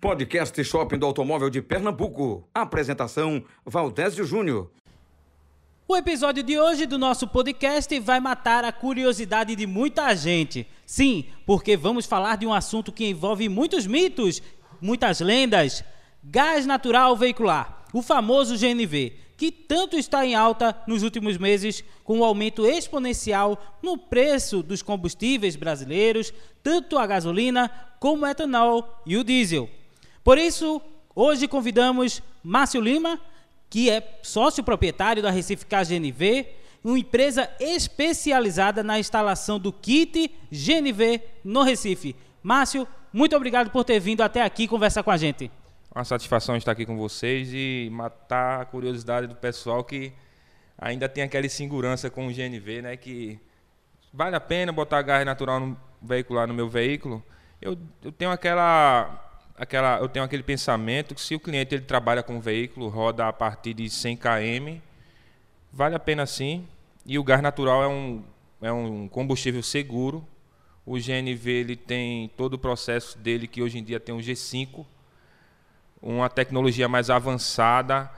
Podcast Shopping do Automóvel de Pernambuco. Apresentação: Valdésio Júnior. O episódio de hoje do nosso podcast vai matar a curiosidade de muita gente. Sim, porque vamos falar de um assunto que envolve muitos mitos, muitas lendas: gás natural veicular, o famoso GNV, que tanto está em alta nos últimos meses, com o um aumento exponencial no preço dos combustíveis brasileiros, tanto a gasolina como o etanol e o diesel. Por isso, hoje convidamos Márcio Lima, que é sócio proprietário da Recife GNV, uma empresa especializada na instalação do kit GNV no Recife. Márcio, muito obrigado por ter vindo até aqui conversar com a gente. Uma satisfação estar aqui com vocês e matar a curiosidade do pessoal que ainda tem aquela insegurança com o GNV, né? Que vale a pena botar gás natural no veicular no meu veículo. Eu, eu tenho aquela aquela, eu tenho aquele pensamento que se o cliente ele trabalha com um veículo, roda a partir de 100 km, vale a pena sim. E o gás natural é um, é um combustível seguro. O GNV ele tem todo o processo dele que hoje em dia tem um G5, uma tecnologia mais avançada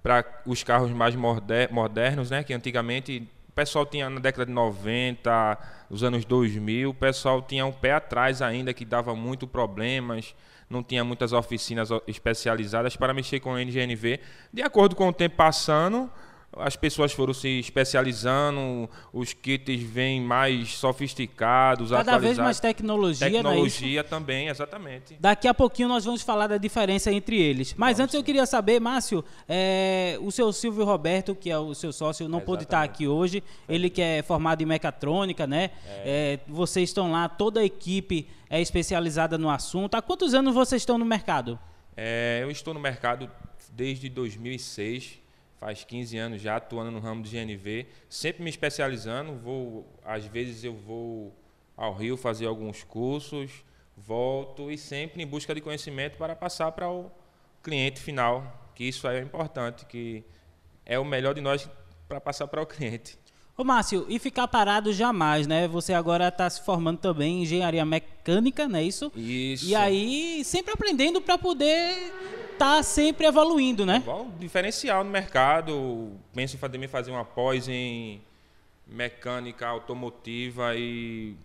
para os carros mais modernos, né? Que antigamente o pessoal tinha na década de 90, os anos 2000, o pessoal tinha um pé atrás ainda que dava muito problemas não tinha muitas oficinas especializadas para mexer com o NGNV. De acordo com o tempo passando, as pessoas foram se especializando, os kits vêm mais sofisticados, Cada vez mais tecnologia, né, Tecnologia né, também, exatamente. Daqui a pouquinho nós vamos falar da diferença entre eles. Mas vamos antes sim. eu queria saber, Márcio, é, o seu Silvio Roberto, que é o seu sócio, não pôde estar aqui hoje. Ele que é formado em mecatrônica, né? É. É, vocês estão lá, toda a equipe é especializada no assunto. Há quantos anos vocês estão no mercado? É, eu estou no mercado desde 2006 faz 15 anos já atuando no ramo do GNV, sempre me especializando, vou às vezes eu vou ao Rio fazer alguns cursos, volto e sempre em busca de conhecimento para passar para o cliente final, que isso é importante, que é o melhor de nós para passar para o cliente. Ô Márcio, e ficar parado jamais, né? Você agora está se formando também em engenharia mecânica, não é isso? Isso. E aí, sempre aprendendo para poder tá sempre evoluindo, né? Bom, diferencial no mercado. Penso em fazer, fazer uma pós em mecânica automotiva e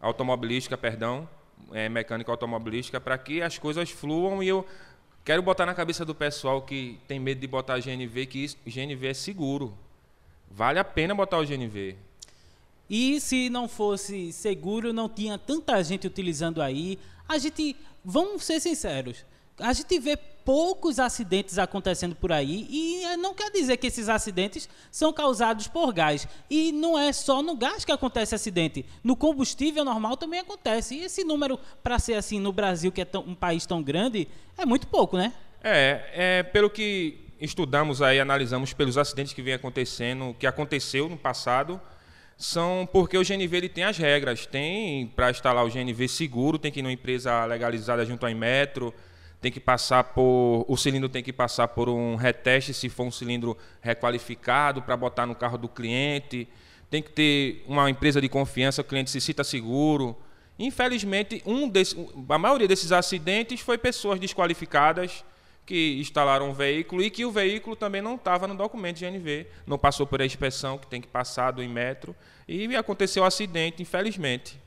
automobilística, perdão, é, mecânica automobilística, para que as coisas fluam e eu quero botar na cabeça do pessoal que tem medo de botar GNV que isso, GNV é seguro. Vale a pena botar o GNV. E se não fosse seguro, não tinha tanta gente utilizando aí. A gente, vamos ser sinceros, a gente vê poucos acidentes acontecendo por aí e eh, não quer dizer que esses acidentes são causados por gás. E não é só no gás que acontece acidente. No combustível normal também acontece. E esse número, para ser assim no Brasil, que é tão, um país tão grande, é muito pouco, né? É, é, pelo que estudamos aí, analisamos pelos acidentes que vem acontecendo, que aconteceu no passado, são porque o GNV ele tem as regras. Tem para instalar o GNV seguro, tem que ir numa empresa legalizada junto à Inmetro, tem que passar por. O cilindro tem que passar por um reteste se for um cilindro requalificado para botar no carro do cliente. Tem que ter uma empresa de confiança, o cliente se cita seguro. Infelizmente, um desse, a maioria desses acidentes foi pessoas desqualificadas que instalaram um veículo e que o veículo também não estava no documento de GNV, não passou por a inspeção que tem que passar do Inmetro e aconteceu o um acidente, infelizmente.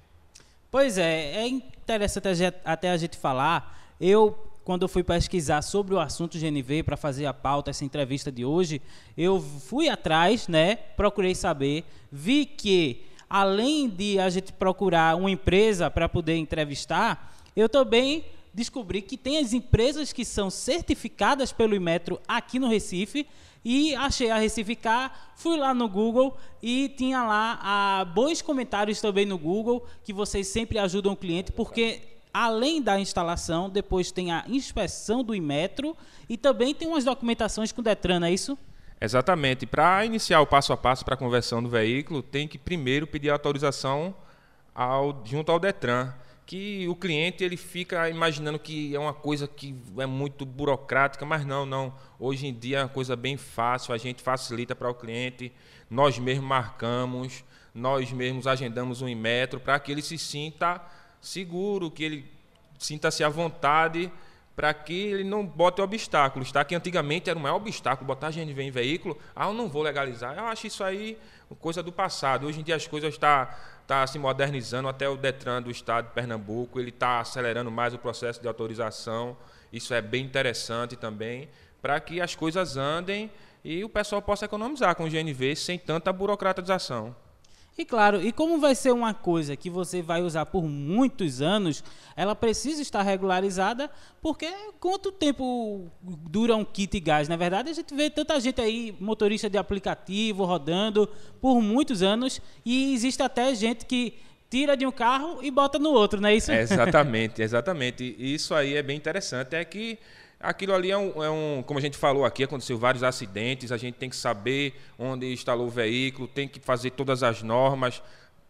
Pois é, é interessante até a gente falar. Eu quando eu fui pesquisar sobre o assunto GNV para fazer a pauta, essa entrevista de hoje, eu fui atrás, né? Procurei saber, vi que além de a gente procurar uma empresa para poder entrevistar, eu também descobri que tem as empresas que são certificadas pelo Imetro aqui no Recife e achei a Recificar, fui lá no Google e tinha lá ah, bons comentários também no Google que vocês sempre ajudam o cliente porque além da instalação, depois tem a inspeção do Imetro e também tem umas documentações com o Detran, não é isso? Exatamente. Para iniciar o passo a passo para a conversão do veículo, tem que primeiro pedir autorização ao, junto ao Detran. Que o cliente ele fica imaginando que é uma coisa que é muito burocrática, mas não, não. Hoje em dia é uma coisa bem fácil, a gente facilita para o cliente, nós mesmos marcamos, nós mesmos agendamos um Imetro para que ele se sinta seguro, que ele sinta-se à vontade para que ele não bote obstáculos, tá? Que antigamente era o maior obstáculo botar GNV em veículo. Ah, eu não vou legalizar. Eu acho isso aí coisa do passado. Hoje em dia as coisas estão tá, tá se modernizando. Até o Detran do Estado de Pernambuco ele está acelerando mais o processo de autorização. Isso é bem interessante também para que as coisas andem e o pessoal possa economizar com o GNV sem tanta burocratização. E claro, e como vai ser uma coisa que você vai usar por muitos anos, ela precisa estar regularizada, porque quanto tempo dura um kit gás? Na verdade, a gente vê tanta gente aí, motorista de aplicativo, rodando por muitos anos, e existe até gente que tira de um carro e bota no outro, não é isso? É exatamente, exatamente. E isso aí é bem interessante, é que Aquilo ali é um, é um, como a gente falou aqui, aconteceu vários acidentes, a gente tem que saber onde instalou o veículo, tem que fazer todas as normas,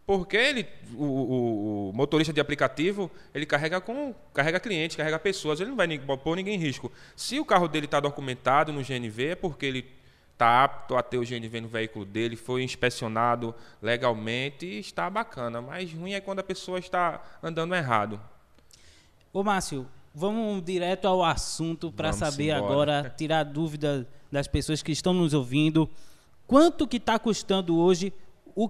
porque ele, o, o, o, motorista de aplicativo, ele carrega com carrega clientes, carrega pessoas, ele não vai pôr ninguém em risco. Se o carro dele está documentado no GNV, é porque ele está apto a ter o GNV no veículo dele, foi inspecionado legalmente e está bacana. Mas ruim é quando a pessoa está andando errado. Ô Márcio, Vamos direto ao assunto para saber embora. agora, tirar dúvida das pessoas que estão nos ouvindo. Quanto que está custando hoje? O,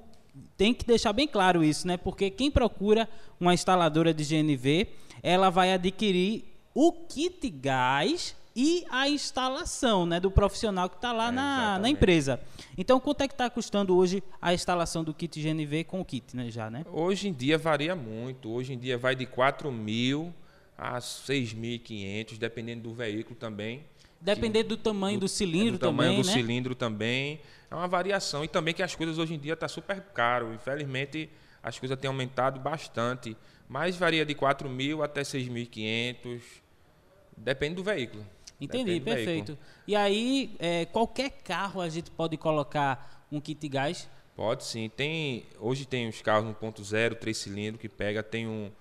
tem que deixar bem claro isso, né? Porque quem procura uma instaladora de GNV, ela vai adquirir o kit gás e a instalação né, do profissional que está lá é, na, na, empresa. Então, quanto é que está custando hoje a instalação do kit GNV com o kit, né, já, né? Hoje em dia varia muito. Hoje em dia vai de 4 mil a 6.500, dependendo do veículo também. Dependendo do tamanho do, do cilindro do tamanho também, do né? cilindro também. É uma variação. E também que as coisas hoje em dia estão tá super caro. Infelizmente, as coisas têm aumentado bastante. Mas varia de 4 mil até 6.500. Depende do veículo. Entendi, do perfeito. Veículo. E aí, é, qualquer carro a gente pode colocar um kit gás? Pode sim. Tem, hoje tem os carros 1.0, 3 cilindros que pega, tem um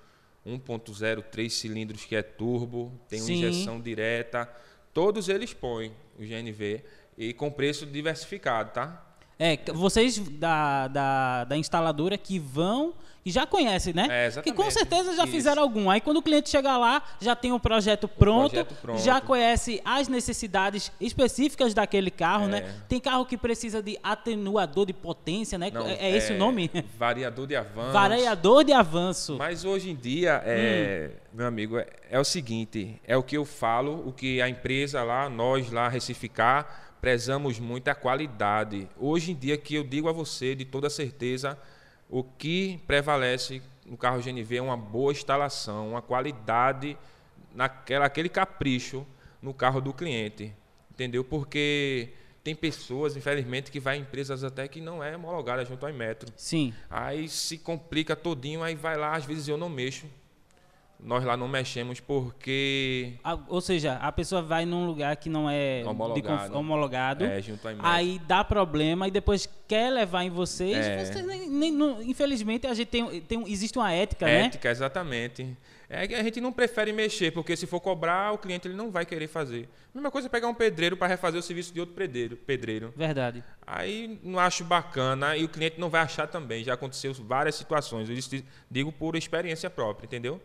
1.0, 3 cilindros que é turbo, tem uma injeção direta. Todos eles põem o GNV e com preço diversificado, tá? É, vocês da, da, da instaladora que vão e já conhecem, né? É, exatamente. Que com certeza já Isso. fizeram algum. Aí quando o cliente chegar lá, já tem o um projeto pronto, projeto pronto, já conhece as necessidades específicas daquele carro, né? é. né? Tem carro que precisa de atenuador de potência, né? Não, é, é esse o nome? Variador de avanço. Variador de avanço. Mas hoje em dia, é, hum. meu amigo, é, é o seguinte, é o que eu falo, o que a empresa lá, nós lá, Recificar, prezamos muito a qualidade. Hoje em dia, que eu digo a você, de toda certeza, o que prevalece no carro GNV é uma boa instalação, uma qualidade, naquela, aquele capricho no carro do cliente. Entendeu? Porque tem pessoas, infelizmente, que vai em empresas até que não é homologada junto ao Metro. Sim. Aí se complica todinho, aí vai lá, às vezes eu não mexo nós lá não mexemos porque. ou seja, a pessoa vai num lugar que não é homologado, homologado é, aí dá problema e depois quer levar em vocês. É. vocês nem, nem, não, infelizmente, a gente tem, tem, existe uma ética, ética né? Ética, exatamente. É que a gente não prefere mexer, porque se for cobrar, o cliente ele não vai querer fazer. Mesma coisa é pegar um pedreiro para refazer o serviço de outro pedreiro, pedreiro. Verdade. Aí não acho bacana e o cliente não vai achar também. Já aconteceu várias situações. Eu digo por experiência própria, entendeu?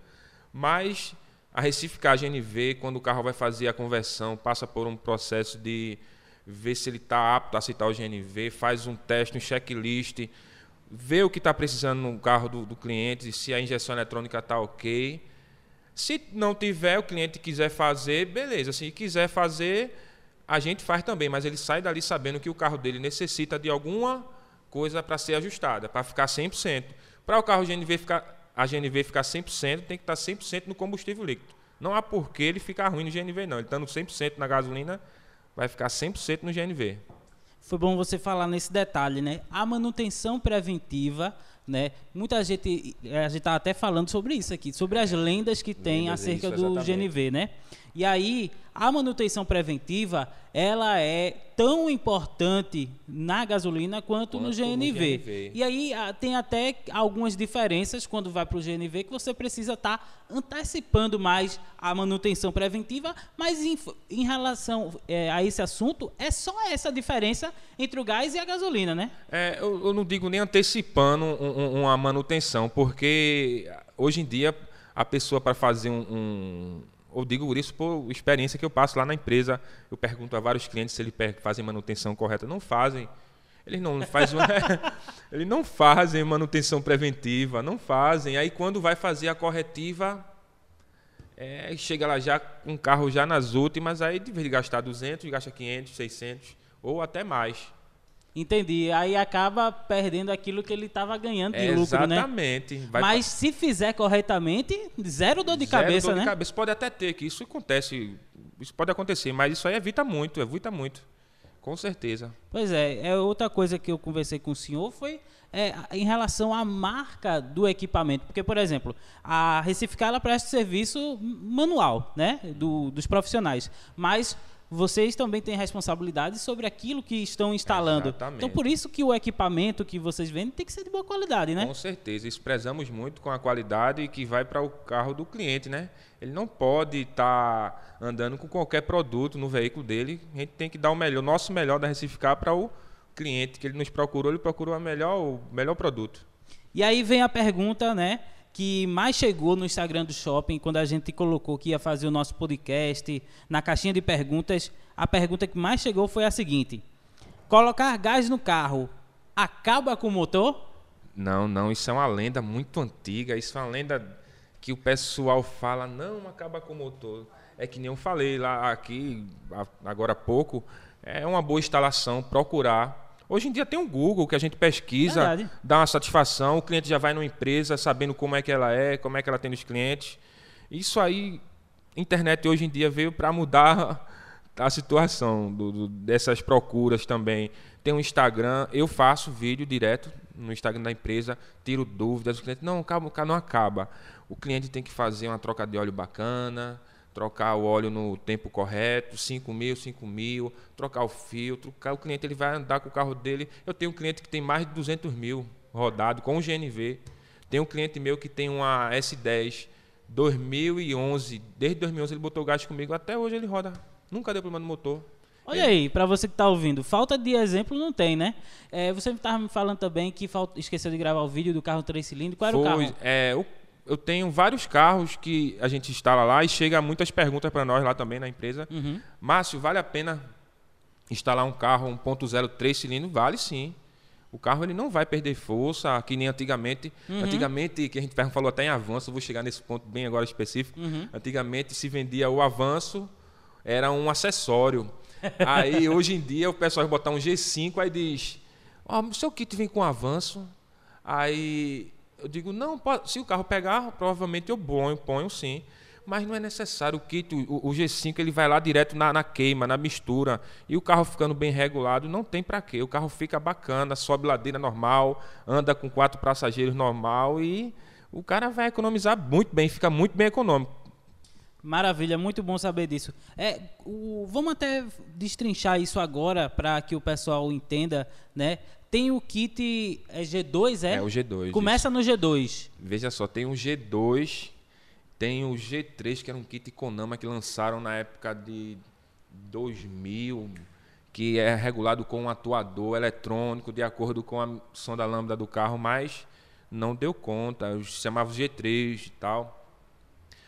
Mas a Recificar GNV, quando o carro vai fazer a conversão, passa por um processo de ver se ele está apto a aceitar o GNV, faz um teste, um checklist, vê o que está precisando no carro do, do cliente, se a injeção eletrônica está ok. Se não tiver, o cliente quiser fazer, beleza. Se quiser fazer, a gente faz também, mas ele sai dali sabendo que o carro dele necessita de alguma coisa para ser ajustada, para ficar 100%. Para o carro GNV ficar a GNV ficar 100%, tem que estar 100% no combustível líquido. Não há por que ele ficar ruim no GNV, não. Ele estando 100% na gasolina, vai ficar 100% no GNV. Foi bom você falar nesse detalhe, né? A manutenção preventiva, né? Muita gente, a gente está até falando sobre isso aqui, sobre as lendas que tem lendas, acerca isso, do GNV, né? E aí, a manutenção preventiva, ela é tão importante na gasolina quanto, quanto no, GNV. no, GNV. E aí tem até algumas diferenças quando vai para o GNV que você precisa estar tá antecipando mais a manutenção preventiva, mas em, em relação é, a esse assunto, é só essa diferença entre o gás e a gasolina, né? É, eu, eu não digo nem antecipando um, um, uma manutenção, porque hoje em dia a pessoa para fazer um, um, Eu digo isso por experiência que eu passo lá na empresa. Eu pergunto a vários clientes se eles fazem manutenção correta. Não fazem. Eles não fazem, eles não fazem manutenção preventiva, não fazem. Aí quando vai fazer a corretiva, é, chega lá já com um carro já nas últimas, aí de vez de gastar 200, gasta 500, 600 ou até mais. Entendi. Aí acaba perdendo aquilo que ele estava ganhando de é, lucro, né? Exatamente. Mas se fizer corretamente, zero dor de zero cabeça, dor né? De cabeça. Pode até ter, que isso acontece. Isso pode acontecer, mas isso aí evita muito, evita muito. Com certeza. Pois é, é outra coisa que eu conversei com o senhor foi é, em relação à marca do equipamento. Porque, por exemplo, a Recificar ela presta serviço manual, né? Do, dos profissionais. Mas vocês também têm responsabilidade sobre aquilo que estão instalando. Exatamente. Então, por isso que o equipamento que vocês vendem tem que ser de boa qualidade, né? Com certeza. Isso prezamos muito com a qualidade que vai para o carro do cliente, né? Ele não pode estar andando com qualquer produto no veículo dele. A gente tem que dar o melhor, o nosso melhor da Recificar para o cliente que ele nos procurou, ele procurou a melhor, o melhor produto. E aí vem a pergunta, né? Que mais chegou no Instagram do Shopping, quando a gente colocou que ia fazer o nosso podcast, na caixinha de perguntas, a pergunta que mais chegou foi a seguinte: colocar gás no carro acaba com o motor? Não, não, isso é uma lenda muito antiga, isso é uma lenda que o pessoal fala, não acaba com o motor. É que nem eu falei lá aqui, agora há pouco, é uma boa instalação procurar Hoje em dia tem um Google que a gente pesquisa, Verdade. dá uma satisfação, o cliente já vai numa empresa sabendo como é que ela é, como é que ela tem os clientes. Isso aí, internet hoje em dia veio para mudar a situação do, do, dessas procuras também. Tem um Instagram, eu faço vídeo direto no Instagram da empresa, tiro dúvidas, o cliente, não, calma, não acaba. O cliente tem que fazer uma troca de óleo bacana, trocar o óleo no tempo correto, 5 mil, 5 mil, trocar o filtro. O cliente ele vai andar com o carro dele. Eu tenho um cliente que tem mais de 200 mil rodado com o GNV. Tem um cliente meu que tem uma S10 2011. Desde 2011 ele botou gás comigo. Até hoje ele roda. Nunca deu problema no motor. Olha ele... aí, para você que está ouvindo, falta de exemplo não tem, né? É, você estava me falando também que falta, esqueceu de gravar o vídeo do carro 3 cilindros. Qual era Foi, o carro? É, o eu tenho vários carros que a gente instala lá e chega muitas perguntas para nós lá também na empresa. Uhum. Márcio, vale a pena instalar um carro 1.0 3 cilindros? Vale sim. O carro ele não vai perder força, que nem antigamente. Uhum. Antigamente, que a gente falou até em avanço, vou chegar nesse ponto bem agora específico. Uhum. Antigamente se vendia o avanço, era um acessório. aí hoje em dia o pessoal vai botar um G5, aí diz: Ó, oh, o seu kit vem com avanço. Aí eu digo, não, pode, se o carro pegar, provavelmente eu ponho, ponho sim. Mas não é necessário o kit, o, o G5 ele vai lá direto na, na, queima, na mistura. E o carro ficando bem regulado, não tem para quê. O carro fica bacana, sobe ladeira normal, anda com quatro passageiros normal e o cara vai economizar muito bem, fica muito bem econômico. Maravilha, muito bom saber disso. É, o, vamos até destrinchar isso agora para que o pessoal entenda, né? Tem o kit é G2, é? É o G2. Começa isso. no G2. Veja só, tem o G2, tem o G3, que era um kit Konama que lançaram na época de 2000, que é regulado com um atuador eletrônico de acordo com a sonda lambda do carro, mas não deu conta, chamava G3 e tal.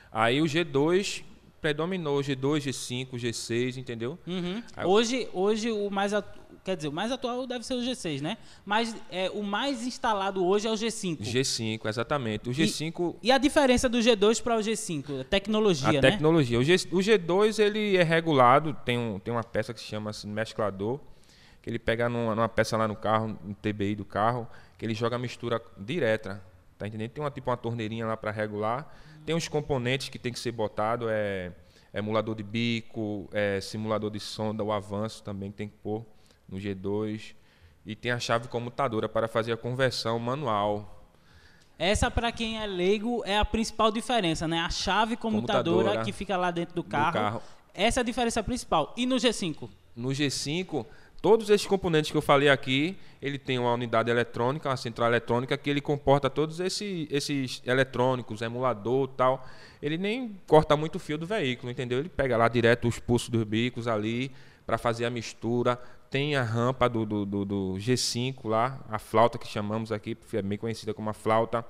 Aí o G2 predominou, G2, G5, G6, entendeu? Uhum. Hoje, hoje o mais Quer dizer, o mais atual deve ser o G6, né? Mas é, o mais instalado hoje é o G5. G5, exatamente. O G5. E, e a diferença do G2 para o G5? A tecnologia, a né? tecnologia. O, G, o G2 ele é regulado, tem, um, tem uma peça que se chama assim, mesclador, que ele pega numa, numa, peça lá no carro, no TBI do carro, que ele joga a mistura direta. Tá entendendo? Tem uma tipo uma torneirinha lá para regular. Tem os componentes que tem que ser botado, é, é emulador de bico, é simulador de sonda, o avanço também tem que pôr no G2 e tem a chave comutadora para fazer a conversão manual. Essa, para quem é leigo, é a principal diferença, né? A chave comutadora, comutadora que fica lá dentro do carro, do carro. Essa é a diferença principal. E no G5? No G5, todos esses componentes que eu falei aqui, ele tem uma unidade eletrônica, uma central eletrônica, que ele comporta todos esses, esses eletrônicos, emulador tal. Ele nem corta muito o fio do veículo, entendeu? Ele pega lá direto os pulsos dos bicos ali, para fazer a mistura. Tem a rampa do, do, do, do, G5 lá, a flauta que chamamos aqui, é bem conhecida como a flauta.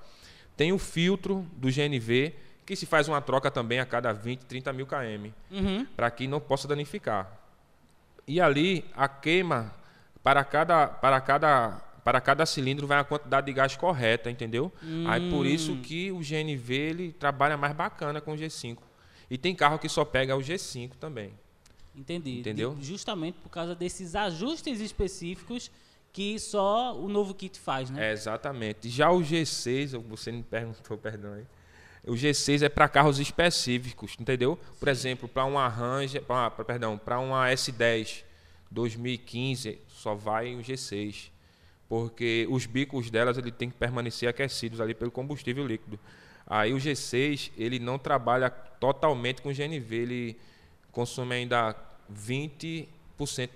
Tem o filtro do GNV, que se faz uma troca também a cada 20, 30 mil km, Uhum. para que não possa danificar. E ali a queima para cada para cada para cada cilindro vai a quantidade de gás correta, entendeu? Aí por isso que o GNV ele trabalha mais bacana com o G5. E tem carro que só pega o G5 também. Entendi. Entendeu? De- justamente por causa desses ajustes específicos que só o novo kit faz, né? É, exatamente. Já o G6, você me perguntou, perdão aí. O G6 é para carros específicos, entendeu? Por exemplo, para uma Ranger, pra, pra- perdão, para uma S10 2015 só vai o G6, porque os bicos delas ele tem que permanecer aquecidos ali pelo combustível líquido. Aí o G6 ele não trabalha totalmente com GNV, ele consome ainda 20%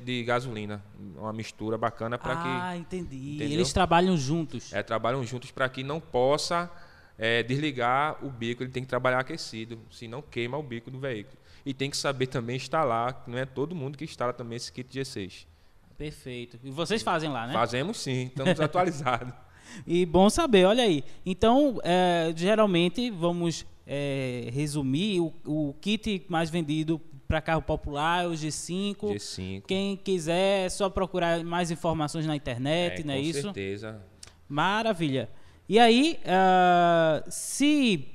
de gasolina, uma mistura bacana para que ah, entendi. Entendeu? Eles trabalham juntos. é, trabalham juntos para que não possa é, desligar o bico, ele tem que trabalhar aquecido, senão queima o bico do veículo. E tem que saber também instalar, não é todo mundo que instala também esse kit G6. Perfeito. E vocês fazem lá, né? Fazemos sim, estamos atualizados. E bom saber, olha aí. Então, é, geralmente, vamos é, resumir, o, o kit mais vendido para carro popular o G5. G5. Quem quiser, é só procurar mais informações na internet, é, não é com isso? certeza. Maravilha. E aí, ah, se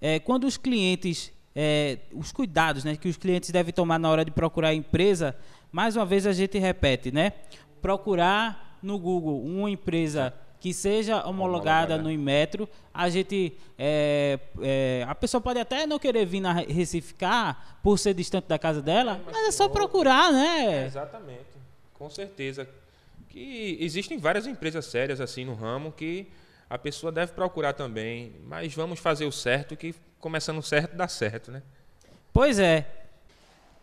é, quando os clientes, é, os cuidados né, que os clientes devem tomar na hora de procurar a empresa, mais uma vez a gente repete, né? Procurar no Google uma empresa que seja homologada, Homologada. no Inmetro, a gente, é, é, a pessoa pode até não querer vir na Recificar por ser distante da casa dela, mas é só procurar, né? exatamente, com certeza. Que existem várias empresas sérias assim no ramo que a pessoa deve procurar também, mas vamos fazer o certo que começando certo dá certo, né? Pois é.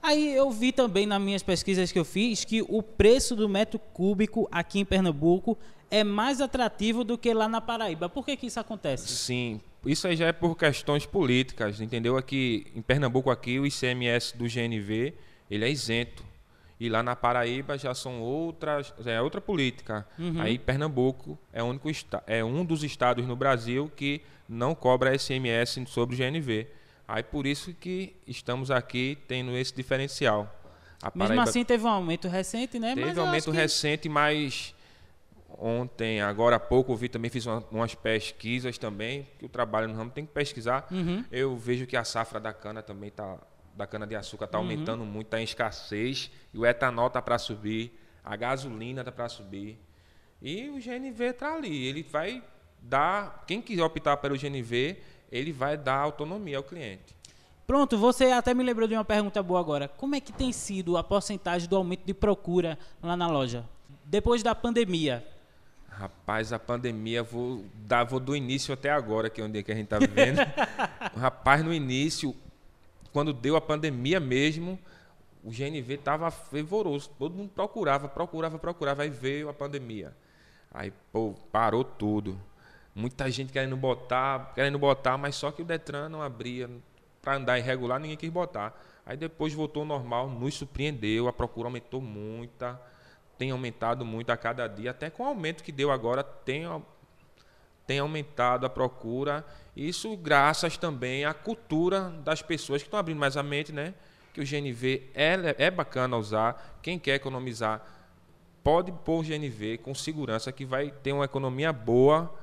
Aí eu vi também nas minhas pesquisas que eu fiz que o preço do metro cúbico aqui em Pernambuco é mais atrativo do que lá na Paraíba. Por que, que isso acontece? Sim, isso aí já é por questões políticas, entendeu? Aqui em Pernambuco aqui o ICMS do GNV, ele é isento. E lá na Paraíba já são outras, já é outra política. Aí Pernambuco é, único é um dos estados no Brasil que não cobra ICMS sobre o GNV. Aí por isso que estamos aqui tendo esse diferencial. A Mesmo assim teve um aumento recente, né? Teve Mas um aumento que- recente, mas ontem, agora há pouco, eu vi também, fiz uma- umas pesquisas também, que o trabalho no ramo tem que pesquisar. Uhum. Eu vejo que a safra da cana também tá, da cana de açúcar está Uhum. aumentando muito, está em escassez, e o etanol tá para subir, a gasolina tá para subir. E o GNV tá ali, ele vai dar, quem quiser optar pelo GNV, ele vai dar autonomia ao cliente. Pronto, você até me lembrou de uma pergunta boa agora. Como é que tem sido a porcentagem do aumento de procura lá na loja? Depois da pandemia. Rapaz, a pandemia, vou, dar, vou do início até agora, que é onde que a gente está vivendo. Rapaz, no início, quando deu a pandemia mesmo, o GNV estava fervoroso. Todo mundo procurava, procurava, procurava. Aí veio a pandemia. Aí, pô, parou tudo. Muita gente querendo botar, querendo botar, mas só que o Detran não abria. Para andar irregular, ninguém quis botar. Aí depois voltou normal, nos surpreendeu, a procura aumentou muita tem aumentado muito a cada dia, até com o aumento que deu agora, tem, tem aumentado a procura. Isso graças também à cultura das pessoas que estão abrindo mais a mente, né? Que o GNV é, é bacana usar. Quem quer economizar pode pôr o GNV com segurança que vai ter uma economia boa.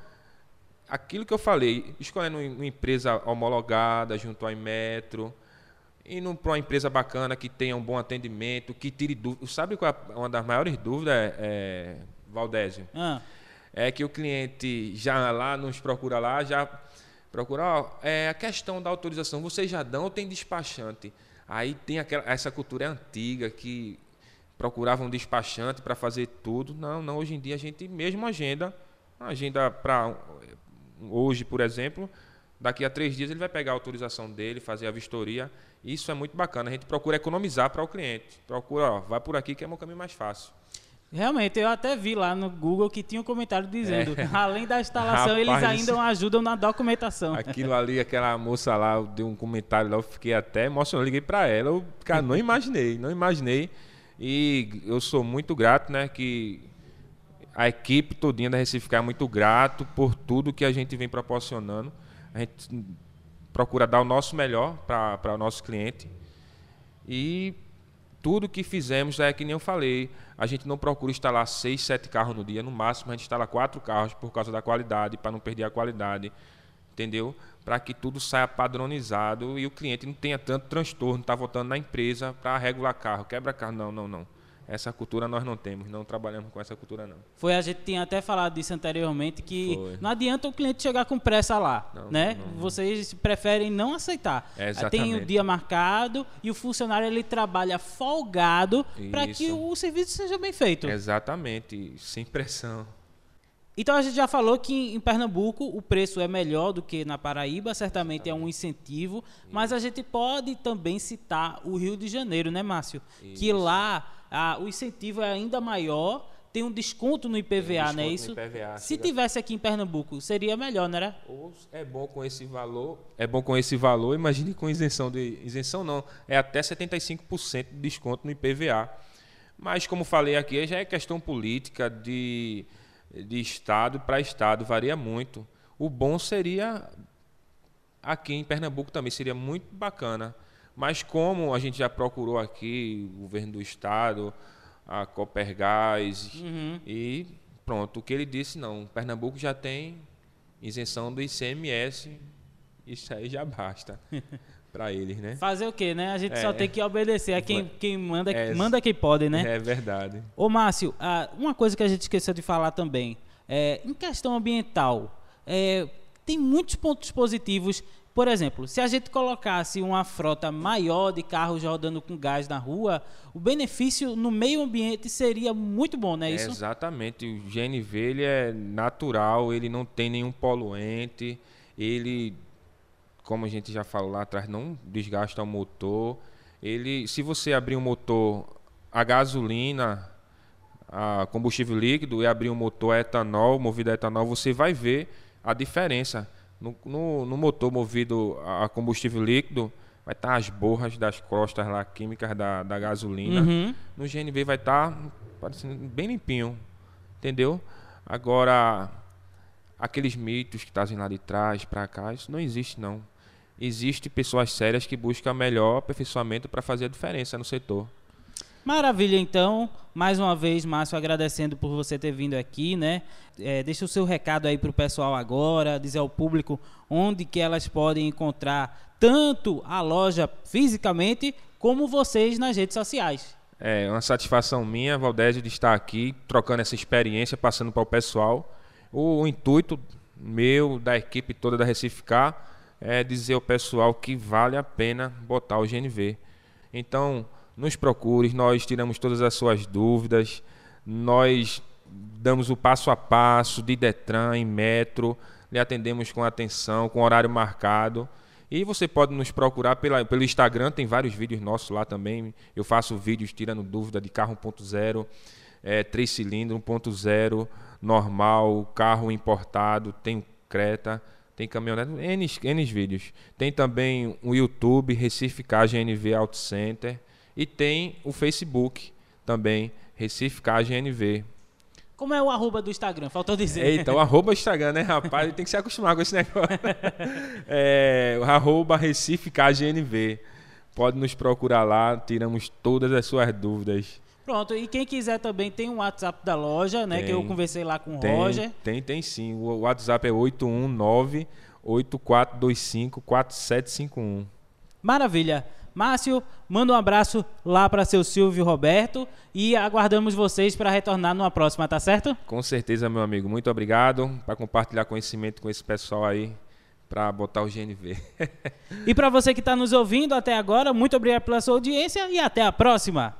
Aquilo que eu falei, escolhendo uma empresa homologada junto ao Inmetro, indo para uma empresa bacana que tenha um bom atendimento, que tire dúvidas. Sabe qual é uma das maiores dúvidas, é, Valdésio? Ah, É que o cliente já lá nos procura lá, já procura, ó, é a questão da autorização, vocês já dão ou tem despachante? Aí tem aquela, essa cultura é antiga que procurava um despachante para fazer tudo. Não, não, hoje em dia a gente mesmo agenda, agenda para hoje, por exemplo, daqui a três dias ele vai pegar a autorização dele, fazer a vistoria. Isso é muito bacana. A gente procura economizar para o cliente. Procura, ó, vai por aqui que é um caminho mais fácil. realmente, eu até vi lá no Google que tinha um comentário dizendo, além da instalação, eles É. Rapaz, ainda ajudam na documentação. Aquilo ali, aquela moça lá, deu um comentário lá, eu fiquei até emocionado, liguei para ela, eu, cara, não imaginei, não imaginei. E eu sou muito grato, né, que a equipe todinha da Recife é muito grato por tudo que a gente vem proporcionando. A gente procura dar o nosso melhor para o nosso cliente. E tudo que fizemos é que nem eu falei, a gente não procura instalar seis, sete carros no dia, no máximo a gente instala quatro carros por causa da qualidade, para não perder a qualidade, entendeu? Para que tudo saia padronizado e o cliente não tenha tanto transtorno, está voltando na empresa para regular carro, quebra carro, não, não, não. Essa cultura nós não temos, não trabalhamos com essa cultura não. Foi, a gente tinha até falado disso anteriormente, que Foi. não adianta o cliente chegar com pressa lá, não, né? Não. Vocês preferem não aceitar. É Tem o dia marcado e o funcionário ele trabalha folgado para que o serviço seja bem feito. Exatamente, sem pressão. Então a gente já falou que em Pernambuco o preço é melhor do que na Paraíba, certamente é um incentivo, mas a gente pode também citar o Rio de Janeiro, né, Márcio? Isso. Que lá o incentivo é ainda maior, tem um desconto no IPVA, não é isso? IPVA, Se tivesse aqui em Pernambuco, seria melhor, não era? É bom com esse valor, é bom com esse valor, imagine com isenção de isenção não, é até 75% de desconto no IPVA. Mas como falei aqui, já é questão política de de estado para estado, varia muito. O bom seria aqui em Pernambuco também seria muito bacana mas como a gente já procurou aqui, o governo do estado, a Copergás uhum. e pronto, o que ele disse não, Pernambuco já tem isenção do ICMS, isso aí já basta para eles, né? Fazer o quê, né? A gente é, só tem que obedecer a quem, quem manda, é, manda quem pode, né? É verdade. Ô Márcio, uma coisa que a gente esqueceu de falar também, é, em questão ambiental, é, tem muitos pontos positivos por exemplo, se a gente colocasse uma frota maior de carros rodando com gás na rua, o benefício no meio ambiente seria muito bom, não é isso? exatamente. O GNV ele é natural, ele não tem nenhum poluente, ele, como a gente já falou lá atrás, não desgasta o motor. Ele, se você abrir um motor a gasolina, a combustível líquido e abrir um motor a etanol, movido a etanol, você vai ver a diferença no, no, no motor movido a combustível líquido, vai estar tá as borras das crostas lá, químicas da, da gasolina. Uhum. No GNV vai estar tá parecendo bem limpinho, entendeu? Agora, aqueles mitos que trazem lá de trás para cá, isso não existe não. Existem pessoas sérias que buscam melhor aperfeiçoamento para fazer a diferença no setor. Maravilha, então. Mais uma vez, Márcio, agradecendo por você ter vindo aqui, né? É, deixa o seu recado aí para o pessoal agora, dizer ao público onde que elas podem encontrar tanto a loja fisicamente como vocês nas redes sociais. É uma satisfação minha, Valdésio, de estar aqui, trocando essa experiência, passando para o pessoal. O, o intuito meu, da equipe toda da Recificar, é dizer ao pessoal que vale a pena botar o GNV. Então, nos procure, nós tiramos todas as suas dúvidas, nós damos o passo a passo de Detran em metro, lhe atendemos com atenção, com horário marcado. E você pode nos procurar pela, pelo Instagram, tem vários vídeos nossos lá também. Eu faço vídeos tirando dúvida de carro 1.0, é, 3 cilindros, 1.0, normal, carro importado, tem Creta, tem caminhonete, N, N vídeos. Tem também o YouTube, Recife KGNV Auto Center. E tem o Facebook também, Recife KGNV. Como é o arroba do Instagram? Faltou dizer. Eita, o arroba Instagram, né, rapaz? Tem que se acostumar com esse negócio. É, o arroba Recife KGNV. Pode nos procurar lá, tiramos todas as suas dúvidas. Pronto, e quem quiser também tem um WhatsApp da loja, né? Tem, que eu conversei lá com o tem, Roger. Tem, tem sim. O WhatsApp é 819 8425 4751. Maravilha. Márcio, manda um abraço lá para seu Silvio Roberto e aguardamos vocês para retornar numa próxima, tá certo? Com certeza, meu amigo. Muito obrigado para compartilhar conhecimento com esse pessoal aí para botar o GNV. e para você que está nos ouvindo até agora, muito obrigado pela sua audiência e até a próxima.